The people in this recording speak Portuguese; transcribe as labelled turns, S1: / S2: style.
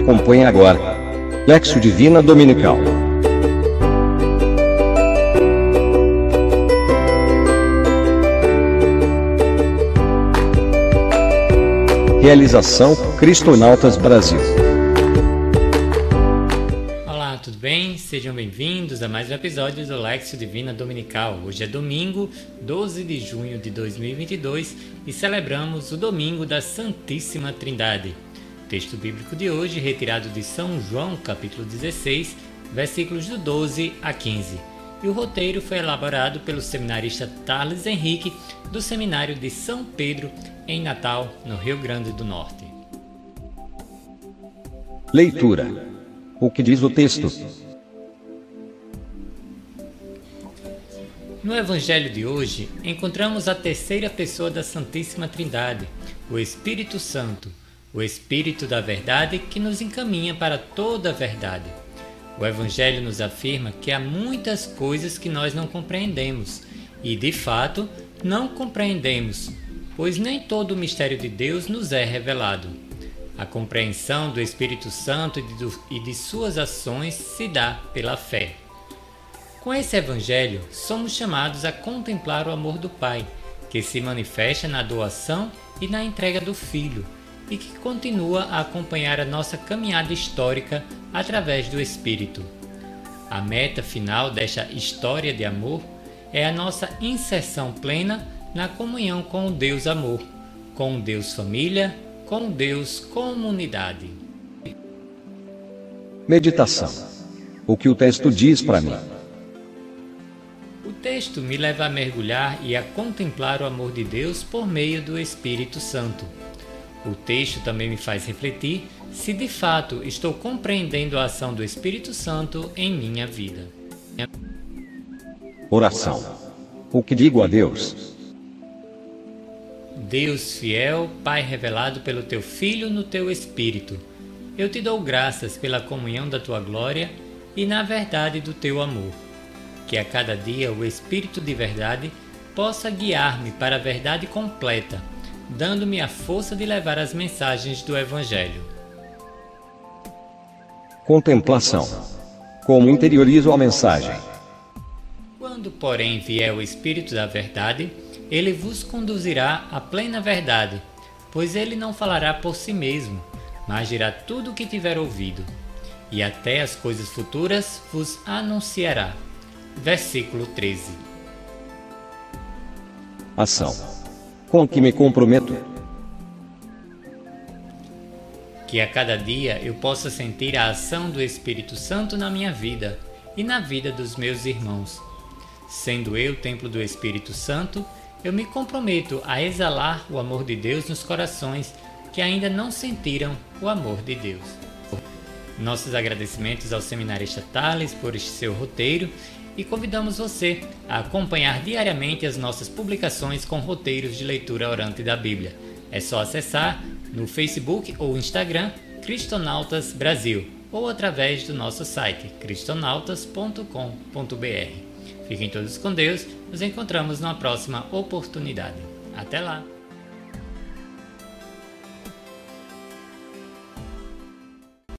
S1: Acompanhe agora. Lexo Divina Dominical. Realização Cristonautas Brasil.
S2: Olá, tudo bem? Sejam bem-vindos a mais um episódio do Lexo Divina Dominical. Hoje é domingo, 12 de junho de 2022 e celebramos o Domingo da Santíssima Trindade. Texto bíblico de hoje, retirado de São João, capítulo 16, versículos do 12 a 15 e o roteiro foi elaborado pelo seminarista Thales Henrique, do Seminário de São Pedro, em Natal, no Rio Grande do Norte.
S1: Leitura: O que diz o texto?
S2: No Evangelho de hoje, encontramos a terceira pessoa da Santíssima Trindade, o Espírito Santo, o Espírito da Verdade que nos encaminha para toda a verdade. O Evangelho nos afirma que há muitas coisas que nós não compreendemos e, de fato, não compreendemos, pois nem todo o mistério de Deus nos é revelado. A compreensão do Espírito Santo e de suas ações se dá pela fé. Com esse Evangelho, somos chamados a contemplar o amor do Pai, que se manifesta na doação e na entrega do Filho e que continua a acompanhar a nossa caminhada histórica através do Espírito. A meta final desta história de amor é a nossa inserção plena na comunhão com o Deus Amor, com o Deus Família, com o Deus Comunidade.
S1: Meditação. O que o texto diz para mim?
S2: O texto me leva a mergulhar e a contemplar o amor de Deus por meio do Espírito Santo. O texto também me faz refletir se de fato estou compreendendo a ação do Espírito Santo em minha vida.
S1: Oração. O que digo a Deus?
S2: Deus fiel, Pai revelado pelo teu Filho no teu Espírito, eu te dou graças pela comunhão da tua glória e na verdade do teu amor. Que a cada dia o Espírito de verdade possa guiar-me para a verdade completa dando-me a força de levar as mensagens do Evangelho.
S1: Contemplação. Como interiorizo a mensagem?
S2: Quando, porém, vier o Espírito da Verdade, ele vos conduzirá à plena verdade, pois ele não falará por si mesmo, mas dirá tudo o que tiver ouvido, e até as coisas futuras vos anunciará. Versículo 13.
S1: Ação com que me comprometo.
S2: Que a cada dia eu possa sentir a ação do Espírito Santo na minha vida e na vida dos meus irmãos. Sendo eu templo do Espírito Santo, eu me comprometo a exalar o amor de Deus nos corações que ainda não sentiram o amor de Deus. Nossos agradecimentos ao seminarista Thales por seu roteiro e convidamos você a acompanhar diariamente as nossas publicações com roteiros de leitura orante da Bíblia. É só acessar no Facebook ou Instagram Cristonautas Brasil ou através do nosso site cristonautas.com.br. Fiquem todos com Deus, nos encontramos numa próxima oportunidade. Até lá!